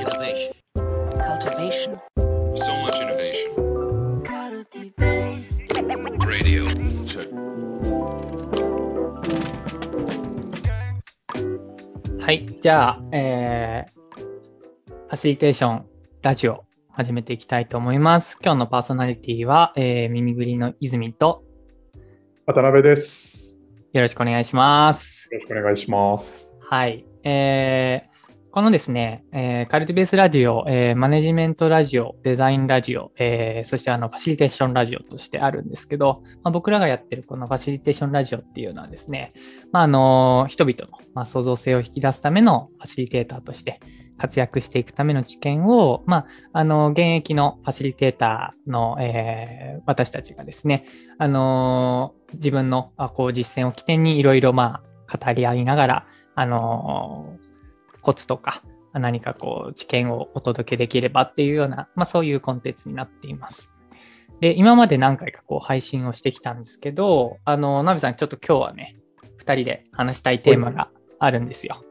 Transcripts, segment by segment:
Innovation. cultivation, So much innovation. Radio. Check. はい。じゃあ、えー、ファシリテーションラジオ始めていきたいと思います。今日のパーソナリティは、えー、耳ぐりの泉と渡辺です。よろしくお願いします。よろしくお願いします。はい。えーこのですね、えーカルティベースラジオ、えーマネジメントラジオ、デザインラジオ、えーそしてあのファシリテーションラジオとしてあるんですけど、まあ、僕らがやってるこのファシリテーションラジオっていうのはですね、まあ、あの人々の、まあ、創造性を引き出すためのファシリテーターとして活躍していくための知見を、まあ、あの現役のファシリテーターの、えー私たちがですね、あの自分のこう実践を起点にいろいろ語り合いながら、あのコツとか何かこう知見をお届けできればっていうような、まあそういうコンテンツになっています。で、今まで何回かこう配信をしてきたんですけど、あの、ナビさんちょっと今日はね、二人で話したいテーマがあるんですよ。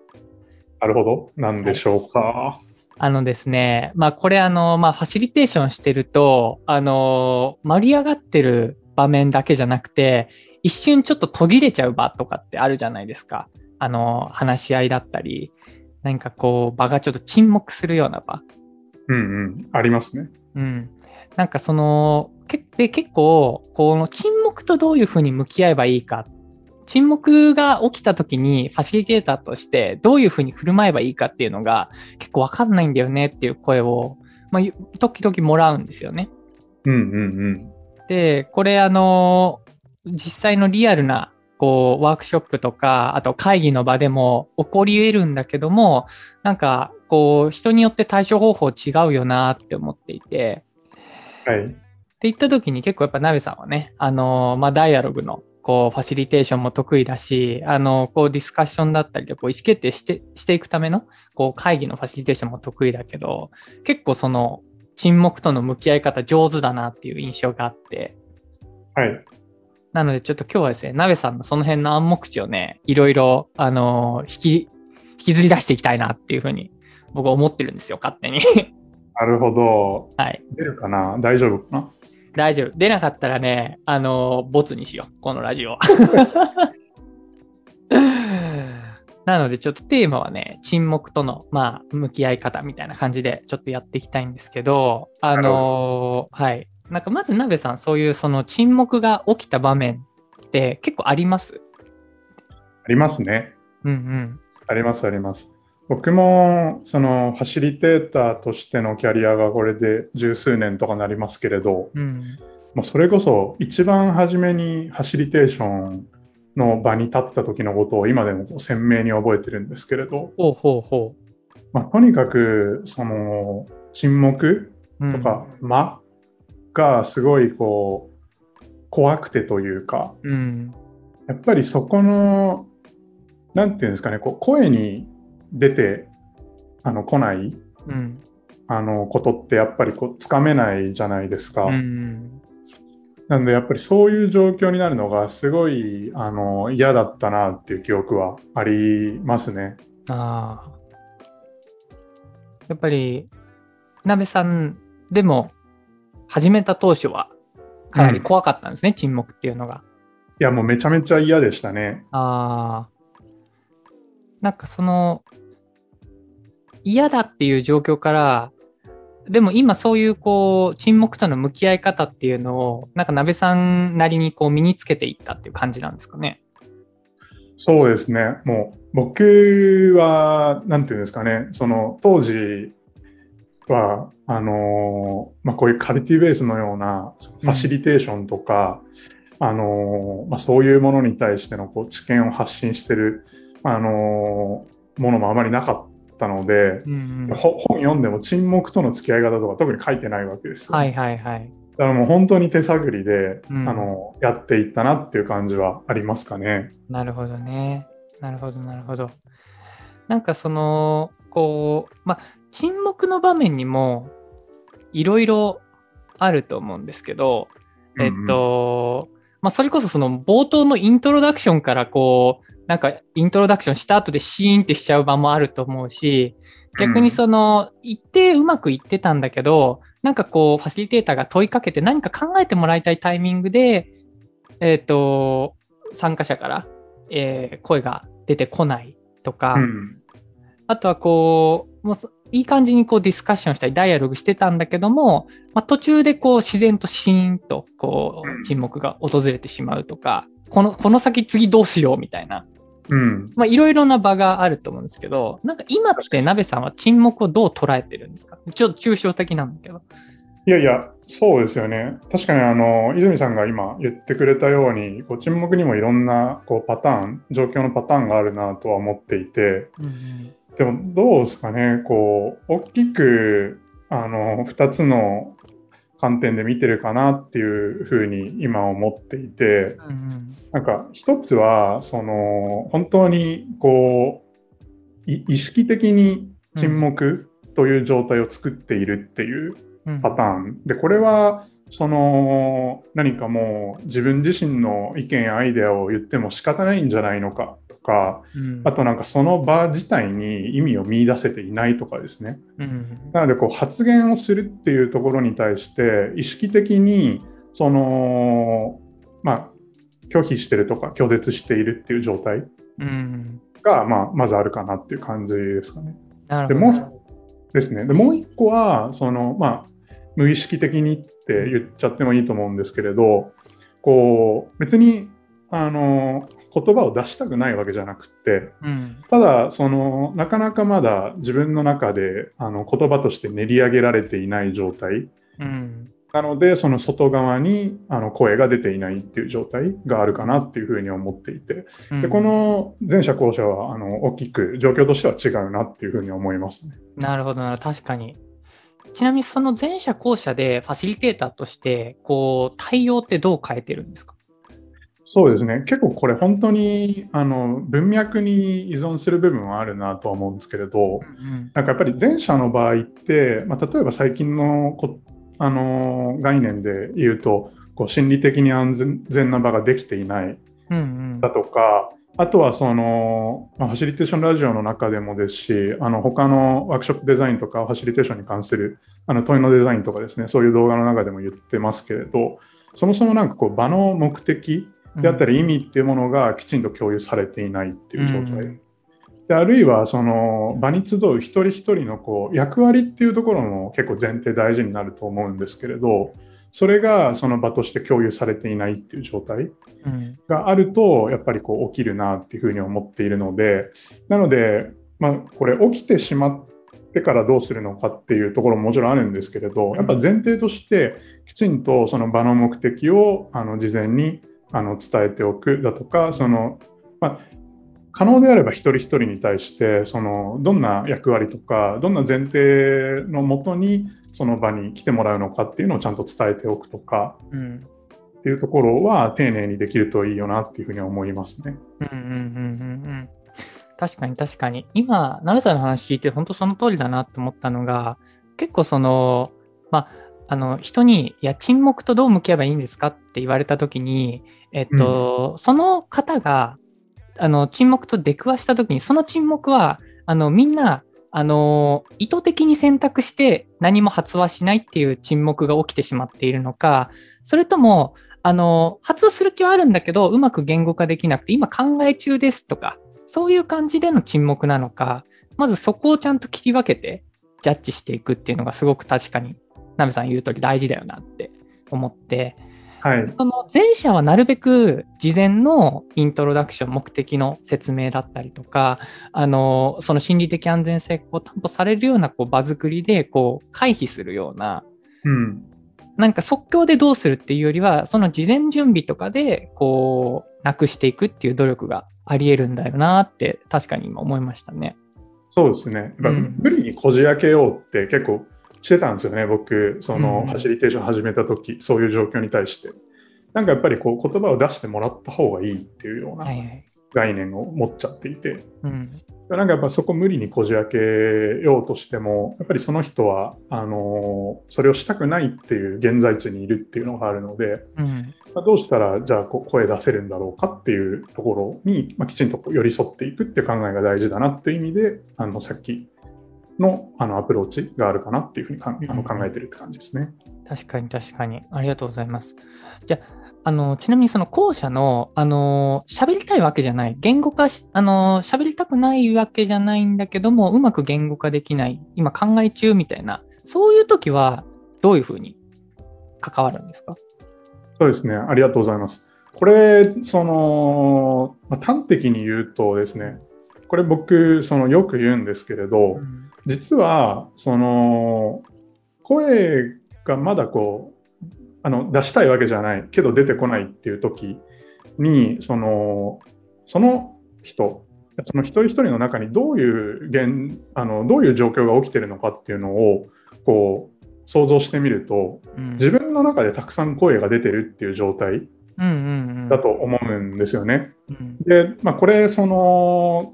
なるほど。なんでしょうか。あのですね、まあこれあの、まあファシリテーションしてると、あの、盛り上がってる場面だけじゃなくて、一瞬ちょっと途切れちゃう場とかってあるじゃないですか。あの、話し合いだったり、何かこう場がちょっと沈黙するような場。うんうん。ありますね。うん。なんかその、けで結構、この沈黙とどういうふうに向き合えばいいか。沈黙が起きた時にファシリテーターとしてどういうふうに振る舞えばいいかっていうのが結構わかんないんだよねっていう声を、まあ、ゆ時々もらうんですよね。うんうんで、これあの、実際のリアルなこうワークショップとか、あと会議の場でも起こり得るんだけども、なんかこう人によって対処方法違うよなって思っていて、うん。はい。って言った時に結構やっぱナベさんはね、あのまあ、ダイアログのこうファシリテーションも得意だし、あのこうディスカッションだったりでこう意思決定してしていくためのこう会議のファシリテーションも得意だけど、結構その沈黙との向き合い方上手だなっていう印象があって、はい。なのでちょっと今日はですね、ナベさんのその辺の暗黙知をね、いろいろ、あの引き、引きずり出していきたいなっていうふうに僕は思ってるんですよ、勝手に。なるほど。はい。出るかな？大丈夫かな？大丈夫。出なかったらね、あの、ボツにしよう。このラジオ。なので、ちょっとテーマはね、沈黙との、まあ、向き合い方みたいな感じで、ちょっとやっていきたいんですけど、あのはい。なんか、まず、鍋さん、そういう、その沈黙が起きた場面って結構あります？ありますね。うんうん。ありますあります。僕も、その、ファシリテーターとしてのキャリアがこれで十数年とかなりますけれど、うん。もうそれこそ一番初めにファシリテーションの場に立った時のことを今でも鮮明に覚えてるんですけれど、ほうほうほまあ、とにかくその沈黙とか、間がすごいこう怖くてというかうん。やっぱりそこのなんていうんですかねこう声に出てあの来ないうん。あのことってやっぱりこうつかめないじゃないですか。うん。なのでやっぱりそういう状況になるのがすごいあの嫌だったなっていう記憶はありますね。ああ。やっぱり、鍋さんでも、始めた当初は、かなり怖かったんですね、沈黙っていうのが。いやもうめちゃめちゃ嫌でしたね。ああ。なんかその、嫌だっていう状況から、でも今そういうこう、沈黙との向き合い方っていうのを、なんか鍋さんなりにこう身につけていったっていう感じなんですかね。そうですね。もう僕は、なんていうんですかね、その当時は、あのまあ、こういうカルティベースのようなファシリテーションとか、あのまあ、そういうものに対してのこう知見を発信してる、あのものもあまりなかったので、うんうん、ほ本読んでも沈黙との付き合い方とか特に書いてないわけですよ。はいはいはい。だからもう本当に手探りで、うんあのやっていったなっていう感じはありますかね。なるほどね。なるほど、なるほど。なんかその、こう、まあ、沈黙の場面にもいろいろあると思うんですけど、えっと、まあ、それこそその冒頭のイントロダクションからこう、なんかイントロダクションした後でシーンってしちゃう場もあると思うし、逆にその、一定うまくいってたんだけど、なんかこう、ファシリテーターが問いかけて何か考えてもらいたいタイミングで、えっ、と、参加者から、えー声が出てこないとか、うん。あとはこう、もうそいい感じにこうディスカッションしたりダイアログしてたんだけども、まあ、途中でこう自然とシーンとこうんう沈黙が訪れてしまうとか、この、この先次どうしようみたいな、うん。まあいろいろな場があると思うんですけど、なんか今って鍋さんは沈黙をどう捉えてるんですか？ちょっと抽象的なんだけど。いやいや、そうですよね。確かにあの泉さんが今言ってくれたように、こう沈黙にもいろんなこうパターン、状況のパターンがあるなとは思っていて、うんでもどうですかね、こう大きくあの2つの観点で見てるかなっていうふうに今思っていて、うんなんか一つはその本当にこうい意識的に沈黙という状態を作っているっていううん。パターン。でこれはその何かもう自分自身の意見やアイデアを言っても仕方ないんじゃないのかとかうん。あとなんかその場自体に意味を見出せていないとかですね。うん。なのでこう発言をするっていうところに対して意識的にそのまあ拒否してるとか拒絶しているっていう状態うん。が、まあ、まずあるかなっていう感じですかね。でもうですね。でもう一個はその、まあ、無意識的にって言っちゃってもいいと思うんですけれどこう別にあの言葉を出したくないわけじゃなくってうん。ただそのなかなかまだ自分の中であの言葉として練り上げられていない状態。うん。なのでその外側にあの声が出ていないっていう状態があるかなっていうふうに思っていて。うん。でこの前者後者はあの大きく状況としては違うなっていうふうに思いますね。なるほどな確かに。ちなみにその前者後者でファシリテーターとして、こう、対応ってどう変えてるんですか？そうですね。結構これ本当にあの文脈に依存する部分はあるなとは思うんですけれどうんなんかやっぱり前者の場合って、まあ、例えば最近のこあの概念で言うとこう心理的に安全な場ができていないうんうん。だとかあとはその、まあファシリテーションラジオの中でもですしあの他のワークショップデザインとかファシリテーションに関するあの問いのデザインとかですねそういう動画の中でも言ってますけれどそもそもなんかこう場の目的であったり意味っていうものがきちんと共有されていないっていう状態、うん。であるいはその場に集う一人一人のこう役割っていうところも結構前提大事になると思うんですけれどそれがその場として共有されていないっていう状態うん。があるとやっぱりこう起きるなっていうふうに思っているのでなので、まあ、これ起きてしまってからどうするのかっていうところももちろんあるんですけれどやっぱ前提としてきちんとその場の目的をあの事前にあの伝えておくだとかその、まあ、可能であれば一人一人に対してそのどんな役割とかどんな前提のもとにその場に来てもらうのかっていうのをちゃんと伝えておくとかうんっていうところは丁寧にできるといいよなっていうふうに思いますね。うんうんうんうんうん確かに確かに。今、ナベさんの話聞いて本当その通りだなと思ったのが、結構その、まあ、あの、人に、いや、沈黙とどう向き合えばいいんですかって言われたときに、えっと、その方が、あの、沈黙と出くわしたときに、その沈黙は、あの、みんな、あの、意図的に選択して何も発話しないっていう沈黙が起きてしまっているのか、それとも、あの、発話する気はあるんだけど、うまく言語化できなくて、今考え中ですとか、そういう感じでの沈黙なのか、まずそこをちゃんと切り分けて、ジャッジしていくっていうのがすごく確かに、ナメさん言う通り大事だよなって思って、はい、その前者はなるべく事前のイントロダクション、目的の説明だったりとか、あの、その心理的安全性を担保されるようなこう場作りでこう回避するような、うん、なんか即興でどうするっていうよりは、その事前準備とかで、こう、なくしていくっていう努力があり得るんだよなって、確かに今思いましたね。そうですね。やっぱうん無理にこじ開けようって結構してたんですよね、僕、そのうんファシリテーション始めた時、そういう状況に対して。なんかやっぱりこう言葉を出してもらった方がいいっていうようないははい。概念を持っちゃっていて、うん。なんかやっぱそこ無理にこじ開けようとしても、やっぱりその人はあのそれをしたくないっていう現在地にいるっていうのがあるので、うん。まあどうしたらじゃあ声出せるんだろうかっていうところに、まあ、きちんと寄り添っていくっていう考えが大事だなっていう意味で、あのさっきのあのアプローチがあるかなっていうふうにかんあの考えてるって感じですね。確かに確かに。ありがとうございます。じゃあ、あの、ちなみにその後者の、あの、喋りたいわけじゃない。言語化し、あの、喋りたくないわけじゃないんだけども、うまく言語化できない。今考え中みたいな。そういう時は、どういうふうに関わるんですか？そうですね。ありがとうございます。これ、その、まあ、端的に言うとですね、これ僕、そのよく言うんですけれど、実は、その、声がまだこう、あの、出したいわけじゃないけど出てこないっていう時に、その、その人、その一人一人の中にどういう現あのどういう状況が起きてるのかっていうのをこう想像してみるとうん自分の中でたくさん声が出てるっていう状態うんうんうん。だと思うんですよね。うんで、まあ、これその、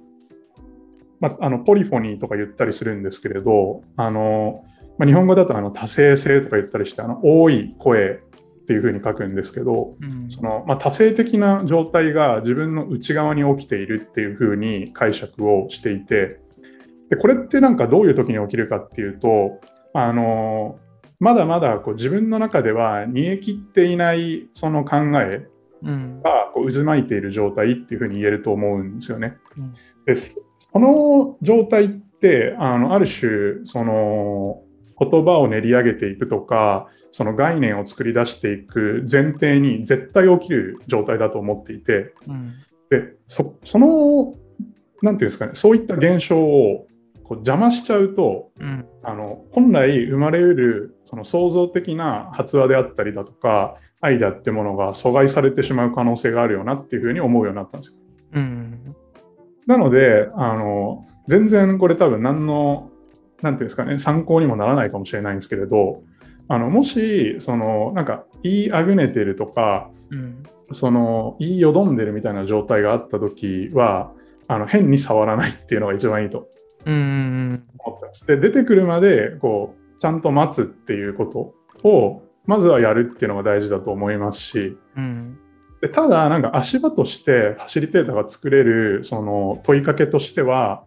まあ、あのポリフォニーとか言ったりするんですけれどあの、まあ、日本語だとあの多声性とか言ったりしてあの多い声っていうふうに書くんですけどうん。その、まあ、多性的な状態が自分の内側に起きているっていうふうに解釈をしていてでこれってなんかどういう時に起きるかっていうとあのまだまだこう自分の中では煮え切っていないその考えうん。がこう渦巻いている状態っていうふうに言えると思うんですよね。うん。ですその状態ってあのある種その言葉を練り上げていくとかその概念を作り出していく前提に絶対起きる状態だと思っていてうんでそそのなんていうんですかねそういった現象をこう邪魔しちゃうとうんあの本来生まれうるその創造的な発話であったりだとかアイデアってものが阻害されてしまう可能性があるよなっていうふうに思うようになったんですよ。うんなのであの全然これ多分何のなんていうんですかね参考にもならないかもしれないんですけれどあのもしそのなんか言いあぐねてるとかうん。その言いよどんでるみたいな状態があった時はあの変に触らないっていうのが一番いいと思ってます。で出てくるまでこうちゃんと待つっていうことをまずはやるっていうのが大事だと思いますしうんでただなんか足場としてファシリテーターが作れるその問いかけとしては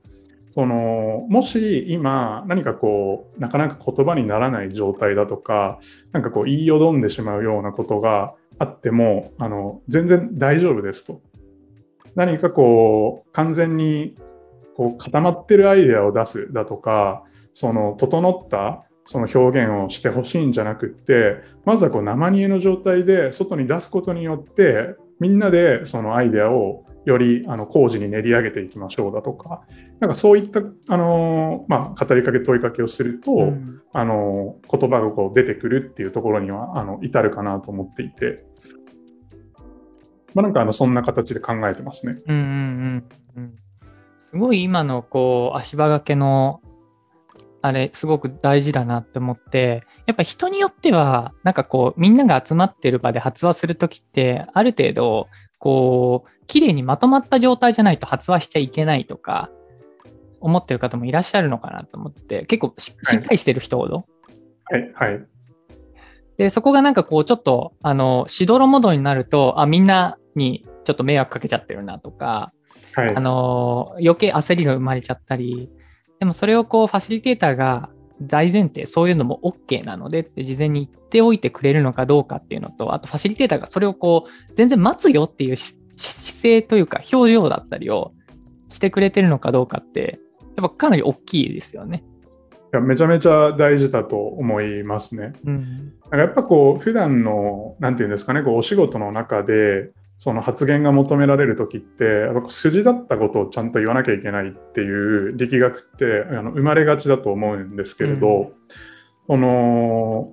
そのもし今何かこうなかなか言葉にならない状態だとかなんかこう言いよどんでしまうようなことがあってもあの全然大丈夫ですと。何かこう完全にこう固まってるアイデアを出すだとかその整ったその表現をしてほしいんじゃなくってまずはこう生煮えの状態で外に出すことによってみんなでそのアイデアをよりあの工事に練り上げていきましょうだとかなんかそういったあの、まあ、語りかけ問いかけをすると、うん。あの言葉がこう出てくるっていうところにはあの至るかなと思っていて、まあ、なんかあのそんな形で考えてますね。うんうんうんうん。すごい今のこう足場掛けのあれすごく大事だなって思ってやっぱ人によってはなんかこうみんなが集まってる場で発話するときってある程度こう綺麗にまとまった状態じゃないと発話しちゃいけないとか思ってる方もいらっしゃるのかなと思ってて結構しっかりしてる人ほど、はい、はい、で、そこがなんかこう、ちょっと、あの、しどろもどになると、あ、みんなにちょっと迷惑かけちゃってるなとか、はい。あ、の、余計焦りが生まれちゃったり、でもそれをこう、ファシリテーターが大前提、そういうのも OK なのでって事前に言っておいてくれるのかどうかっていうのと、あとファシリテーターがそれをこう、全然待つよっていうし姿勢というか、表情だったりをしてくれてるのかどうかって、やっぱかなり大きいですよね。いやめちゃめちゃ大事だと思いますね。うん。なんかやっぱこう普段のなんていうんですかねこうお仕事の中でその発言が求められる時ってやっぱ筋立ったことをちゃんと言わなきゃいけないっていう力学ってあの生まれがちだと思うんですけれど、うこの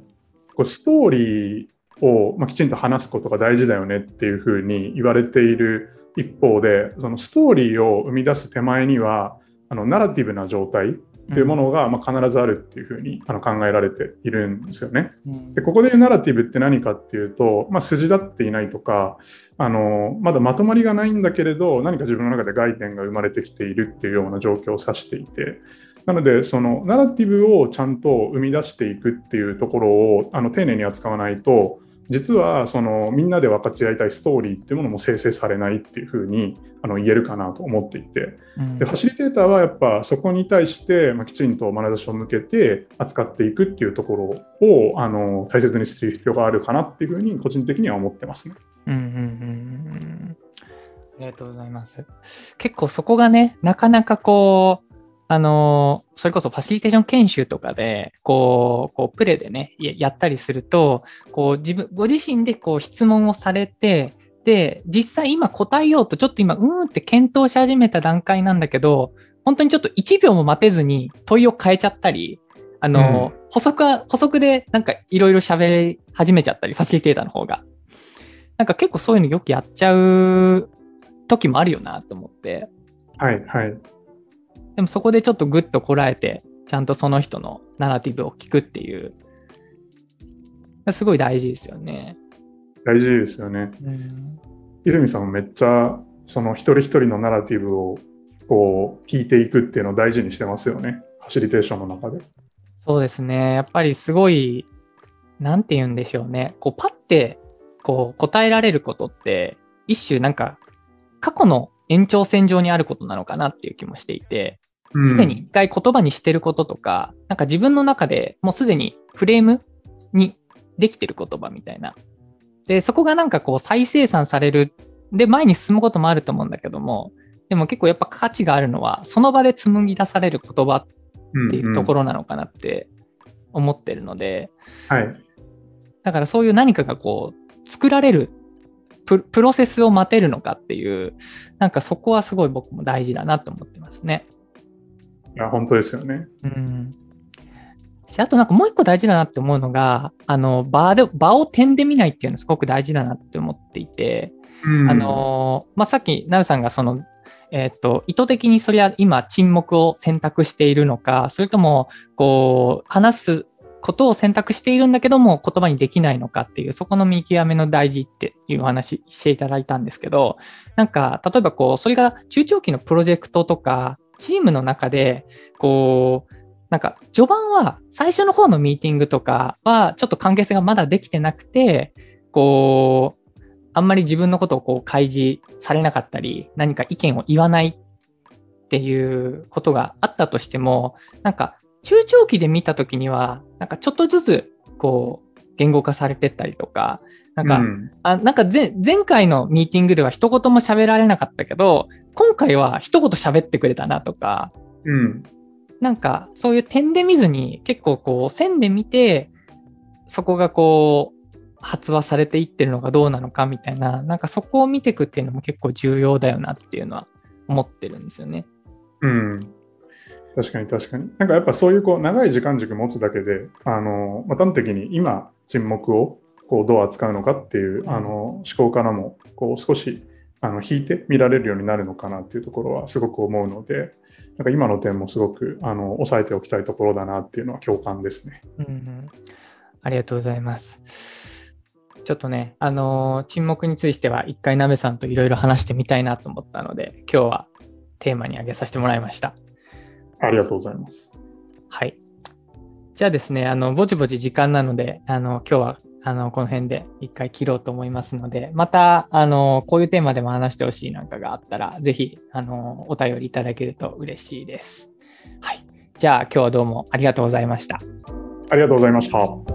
こうストーリーを、まあ、きちんと話すことが大事だよねっていうふうに言われている一方でそのストーリーを生み出す手前にはあのナラティブな状態っていうものが、まあ、必ずあるっていうふうにあの考えられているんですよね。うんでここで言うナラティブって何かっていうと、まあ、筋立っていないとかあのまだまとまりがないんだけれど何か自分の中で概念が生まれてきているっていうような状況を指していてなのでそのナラティブをちゃんと生み出していくっていうところをあの丁寧に扱わないと実はそのみんなで分かち合いたいストーリーっていうものも生成されないっていうふうにあの言えるかなと思っていてうんでファシリテーターはやっぱそこに対して、まあ、きちんと眼差しを向けて扱っていくっていうところをあの大切にする必要があるかなっていうふうに個人的には思ってますね。うんうんうんうんありがとうございます。結構そこがね、なかなかこう、あのーそれこそファシリテーション研修とかで、こう、こう、プレでね、ややったりすると、こう、自分、ご自身でこう、質問をされて、で、実際今答えようと、ちょっと今、うーんって検討し始めた段階なんだけど、本当にちょっと1秒も待てずに問いを変えちゃったり、あのー補足は、補足でなんかいろいろ喋り始めちゃったり、ファシリテーターの方が。なんか結構そういうのよくやっちゃう時もあるよなと思って。はいはいでもそこでちょっとグッとこらえて、ちゃんとその人のナラティブを聞くっていう。すごい大事ですよね。大事ですよね。うん。泉さんもめっちゃその一人一人のナラティブをこう聞いていくっていうのを大事にしてますよね。ファシリテーションの中で。そうですね。やっぱりすごい、なんて言うんでしょうね。こう、パッて、こう、答えられることって、一種なんか、過去の延長線上にあることなのかなっていう気もしていて、うんすでに一回言葉にしてることとか、なんか自分の中でもうすでにフレームにできてる言葉みたいな。で、そこがなんかこう再生産される。で、前に進むこともあると思うんだけども、でも結構やっぱ価値があるのは、その場で紡ぎ出される言葉っていうところ。ろなのかなって思ってるので、はい。だからそういう何かがこう、作られるププロセスを待てるのかっていう、なんかそこはすごい僕も大事だなと思ってますね。いや、本当ですよね。うん。しあとなんかもう一個大事だなって思うのが、あの、場で、場を点で見ないっていうのすごく大事だなって思っていて、うんあのーまあ、さっき、なるさんがその、えっ、と、意図的にそれは今沈黙を選択しているのか、それとも、こう、話すことを選択しているんだけども、言葉にできないのかっていう、そこの見極めの大事っていうお話していただいたんですけど、なんか、例えばこう、それが中長期のプロジェクトとか、チームの中で、こう、なんか、序盤は、最初の方のミーティングとかは、ちょっと関係性がまだできてなくて、こう、あんまり自分のことをこう開示されなかったり、何か意見を言わないっていうことがあったとしても、なんか中長期で見たときには、なんかちょっとずつこう言語化されてったりとか、なんか、うんあなんか前前回のミーティングでは一言も喋られなかったけど、今回は一言喋ってくれたなとか、うん。なんかそういう点で見ずに結構こう線で見て、そこがこう発話されていってるのかどうなのかみたいな、なんかそこを見ていくっていうのも結構重要だよなっていうのは思ってるんですよね。うん。確かに確かに。なんかやっぱそういうこう長い時間軸持つだけで、あの、まあ、端的に今沈黙をこうどう扱うのかっていう、あの思考からもこう少しあの引いて見られるようになるのかなっていうところはすごく思うので、なんか今の点もすごくあの押さえておきたいところだなっていうのは共感ですね。うんうん、ありがとうございます。ちょっとね、あのー沈黙については一回鍋さんといろいろ話してみたいなと思ったので、今日はテーマに挙げさせてもらいました。ありがとうございます。はい。じゃあですね、あの、ぼちぼち時間なので、あの、今日は、あの、この辺で一回切ろうと思いますので、また、あの、こういうテーマでも話してほしいなんかがあったら、ぜひ、あの、お便りいただけると嬉しいです。はい。じゃあ、今日はどうもありがとうございました。ありがとうございました。